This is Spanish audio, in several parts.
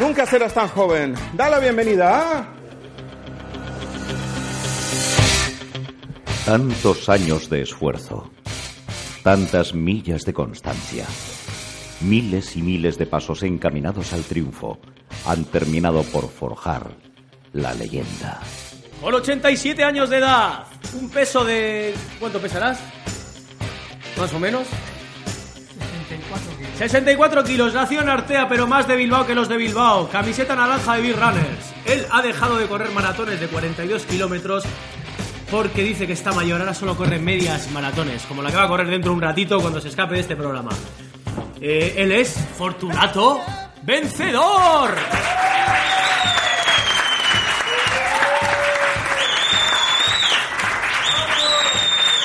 Nunca serás tan joven. Da la bienvenida a... Tantos años de esfuerzo, tantas millas de constancia, miles y miles de pasos encaminados al triunfo han terminado por forjar la leyenda. Con 87 años de edad, un peso de... ¿Cuánto pesarás? Más o menos. 64 kilos, nació en Artea, pero más de Bilbao que los de Bilbao. Camiseta naranja de Big Runners. Él ha dejado de correr maratones de 42 kilómetros porque dice que está mayor. Ahora solo corre medias maratones, como la que va a correr dentro de un ratito cuando se escape de este programa. Eh, él es Fortunato Vencedor.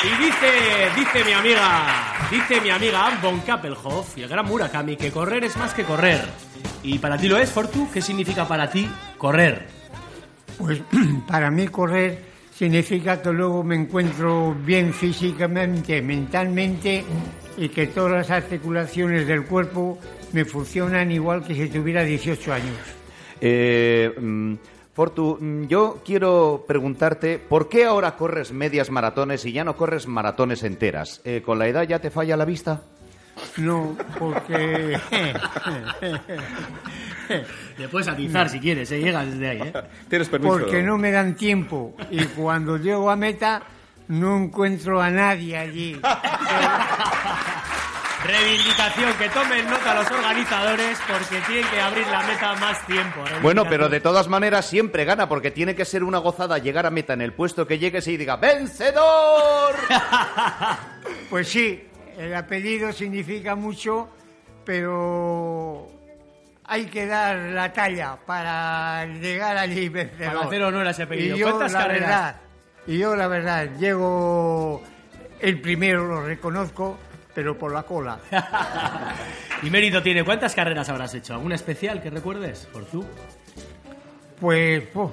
Y dice, dice mi amiga, dice mi amiga von Kappelhoff y el gran Murakami que correr es más que correr. Y para ti lo es, Fortu, ¿qué significa para ti correr? Pues para mí correr significa que luego me encuentro bien físicamente, mentalmente y que todas las articulaciones del cuerpo me funcionan igual que si tuviera 18 años. Eh, mm, Fortu, mm, yo quiero preguntarte, ¿por qué ahora corres medias maratones y ya no corres maratones enteras? Eh, ¿Con la edad ya te falla la vista? No, porque... Le puedes atizar si quieres, ¿eh? llegas desde ahí. ¿eh? Tienes permiso. porque no me dan tiempo y cuando llego a meta no encuentro a nadie allí. Reivindicación, que tomen nota los organizadores porque tienen que abrir la meta más tiempo. Bueno, pero de todas maneras siempre gana porque tiene que ser una gozada llegar a meta en el puesto que llegues y diga ¡Vencedor! Pues sí, el apellido significa mucho, pero hay que dar la talla para llegar allí vencedor. Para hacer honor a ese apellido. Y yo, ¿Cuántas la carreras? verdad, y yo la verdad, llego el primero, lo reconozco, pero por la cola. y mérito tiene. ¿Cuántas carreras habrás hecho? ¿Alguna especial que recuerdes? ¿Por tú? Pues oh,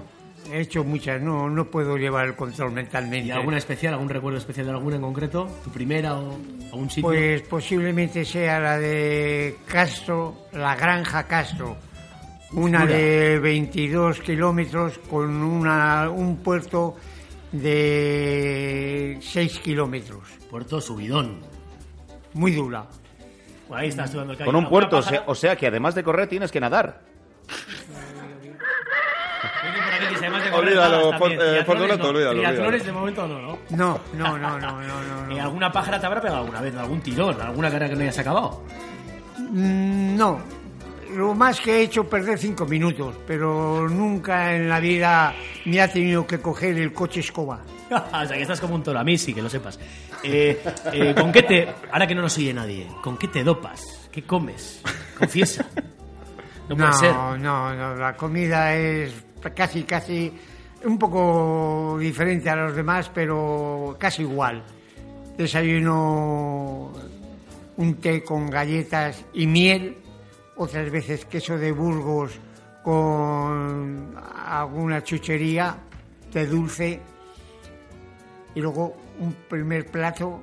he hecho muchas, no, no puedo llevar el control mentalmente. ¿Y alguna especial? ¿Algún recuerdo especial de alguna en concreto? ¿Tu primera o algún sitio? Pues posiblemente sea la de Castro, la Granja Castro. Una de 22 kilómetros con una, un puerto de 6 kilómetros. Puerto Subidón. Muy dura. Pues ahí estás estudiando el Con un puerto, o sea, o sea que además de correr tienes que nadar. Olvídalo, For- eh, Fortunato, olvídalo, Triatlones de momento no, ¿no? No, no, no, no, no, no. ¿Y alguna pájara te habrá pegado alguna vez? ¿Algún tirón? ¿Alguna carrera que no hayas acabado? Mm, No, lo más que he hecho perder cinco minutos, pero nunca en la vida me ha tenido que coger el coche escoba. o sea, que estás como un toro. A mí sí, que lo sepas. Eh, eh, ¿Con qué te... Ahora que no nos oye nadie, ¿con qué te dopas? ¿Qué comes? Confiesa. No puede ser. No, no, no, la comida es casi, casi un poco diferente a los demás, pero casi igual. Desayuno un té con galletas y miel, otras veces queso de Burgos con alguna chuchería de dulce y luego un primer plato,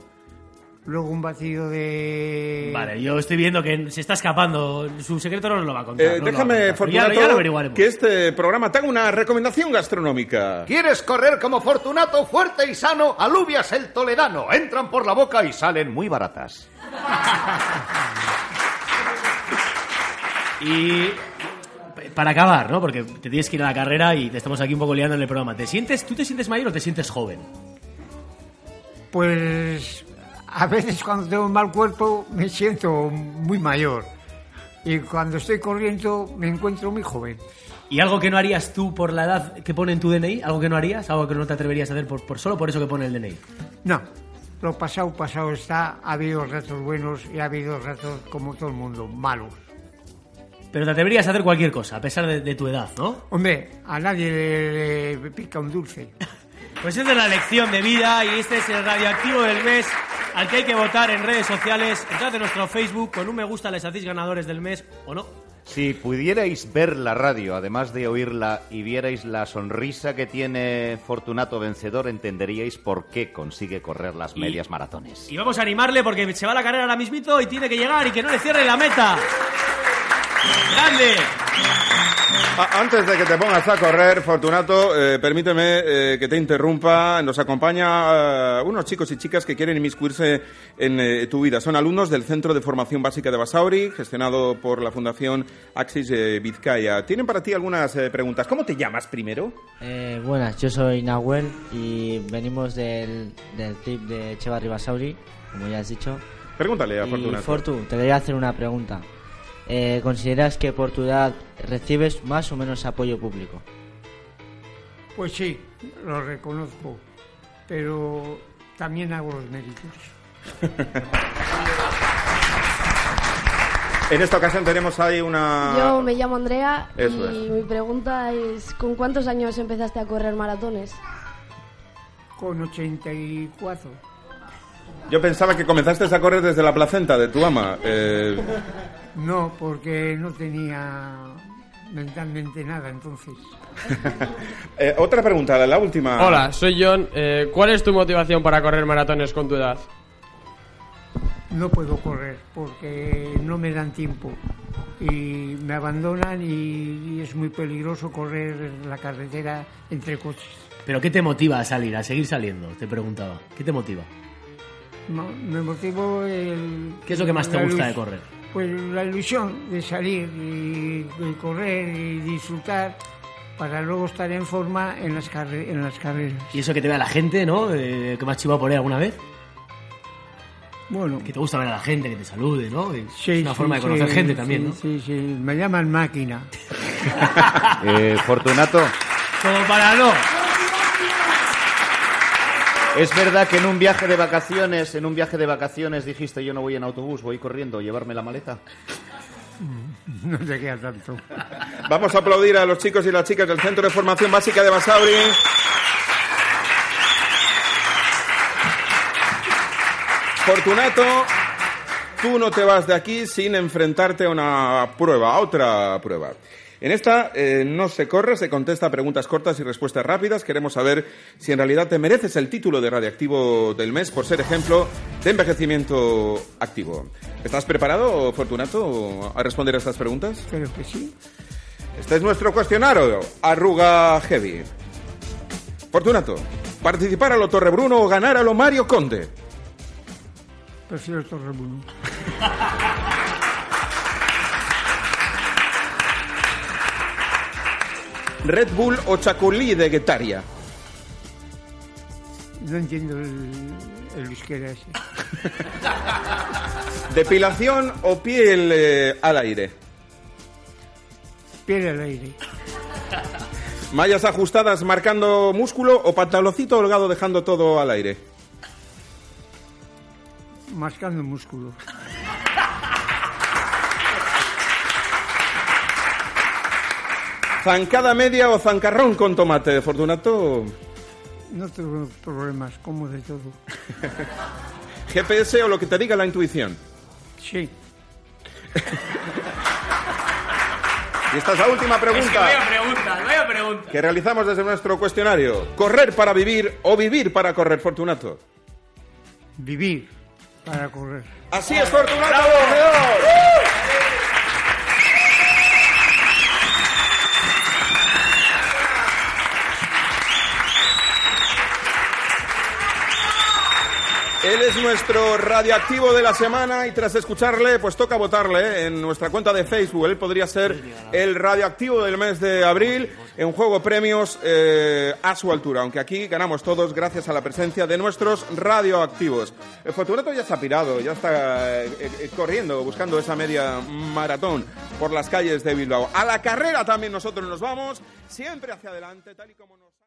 luego un batido de... Vale, yo estoy viendo que se está escapando. Su secreto no nos lo va a contar. Eh, no déjame, contar. Pero ya, Fortunato, ya lo averiguaremos. que este programa te haga una recomendación gastronómica. ¿Quieres correr como Fortunato, fuerte y sano? Alubias el toledano. Entran por la boca y salen muy baratas. Y para acabar, ¿no? Porque te tienes que ir a la carrera y te estamos aquí un poco liando en el programa. ¿Te sientes, ¿Tú te sientes mayor o te sientes joven? Pues a veces cuando tengo un mal cuerpo me siento muy mayor y cuando estoy corriendo me encuentro muy joven. ¿Y algo que no harías tú por la edad que pone en tu DNI? ¿Algo que no harías? ¿Algo que no te atreverías a hacer por, por solo por eso que pone el DNI? No, lo pasado, pasado está. Ha habido ratos buenos y ha habido ratos, como todo el mundo, malos. Pero te atreverías a hacer cualquier cosa, a pesar de, de tu edad, ¿no? Hombre, a nadie le, le pica un dulce. Pues esta es la lección de vida y este es el radioactivo del mes al que hay que votar en redes sociales. Entrad en nuestro Facebook, con un me gusta les hacéis ganadores del mes o no. Si pudierais ver la radio, además de oírla, y vierais la sonrisa que tiene Fortunato Vencedor, entenderíais por qué consigue correr las Y- medias maratones. Y vamos a animarle porque se va la carrera ahora mismito y tiene que llegar y que no le cierre la meta. ¡Grande! Antes de que te pongas a correr, Fortunato, eh, permíteme eh, que te interrumpa. Nos acompaña eh, unos chicos y chicas que quieren inmiscuirse en eh, tu vida. Son alumnos del Centro de Formación Básica de Basauri, gestionado por la Fundación Axis eh, Vizcaya. Tienen para ti algunas eh, preguntas. ¿Cómo te llamas primero? Eh, buenas, yo soy Nahuel y venimos del, del tip de Cheva Ribasauri, como ya has dicho. Pregúntale a Y Fortunato. Fortu, te voy a hacer una pregunta. Eh, ¿Consideras que por tu edad recibes más o menos apoyo público? Pues sí, lo reconozco, pero también hago los méritos. En esta ocasión tenemos ahí una... Yo me llamo Andrea Eso y es. mi pregunta es ¿con cuántos años empezaste a correr maratones? Con 84. Yo pensaba que comenzaste a correr desde la placenta de tu ama. Eh, No, porque no tenía mentalmente nada entonces. eh, otra pregunta, la última. Hola, soy John. Eh, ¿Cuál es tu motivación para correr maratones con tu edad? No puedo correr porque no me dan tiempo y me abandonan y, y es muy peligroso correr en la carretera entre coches. ¿Pero qué te motiva a salir, a seguir saliendo? Te preguntaba. ¿Qué te motiva? No, me motivo el... ¿Qué es lo que más te gusta de correr? Pues la ilusión de salir y, correr y disfrutar para luego estar en forma en las, carre- en las carreras. Y eso que te vea la gente, ¿no? Eh, que me has chivado por ahí alguna vez. Bueno, Que te gusta ver a la gente, que te salude, ¿no? Sí, es una sí, forma de sí, conocer gente sí, también, ¿no? Sí, sí, me llaman máquina. Eh, Fortunato, Como para no. ¿Es verdad que en un viaje de vacaciones, en un viaje de vacaciones dijiste yo no voy en autobús, voy corriendo, llevarme la maleta? No te queda tanto. Vamos a aplaudir a los chicos y las chicas del Centro de Formación Básica de Basauri. Fortunato, tú no te vas de aquí sin enfrentarte a una prueba, a otra prueba. En esta eh, no se corre, se contesta preguntas cortas y respuestas rápidas. Queremos saber si en realidad te mereces el título de radioactivo del mes por ser ejemplo de envejecimiento activo. ¿Estás preparado, Fortunato, a responder a estas preguntas? Creo que sí. Este es nuestro cuestionario. Arruga Heavy. Fortunato, participar a lo Torrebruno o ganar a lo Mario Conde. Prefiero Torrebruno. Red Bull o Chacolí de Guetaria. No entiendo el, el euskera ese. Depilación o piel eh, al aire. Piel al aire. Mallas ajustadas marcando músculo o pantaloncito holgado dejando todo al aire. Mascando músculo. Zancada media o zancarrón con tomate, Fortunato. No tengo problemas, como de todo. GPS o lo que te diga la intuición. Sí. Y esta es la última pregunta. pregunta, vaya pregunta. que realizamos desde nuestro cuestionario. ¿Correr para vivir o vivir para correr, Fortunato? Vivir para correr. Así es, Fortunato. Nuestro radioactivo de la semana y tras escucharle, pues toca votarle ¿eh? en nuestra cuenta de Facebook. Él podría ser el radioactivo del mes de abril en juego premios eh, a su altura, aunque aquí ganamos todos gracias a la presencia de nuestros radioactivos. El Fortunato ya ha pirado, ya está eh, eh, corriendo, buscando esa media maratón por las calles de Bilbao. A la carrera también nosotros nos vamos, siempre hacia adelante, tal y como nos...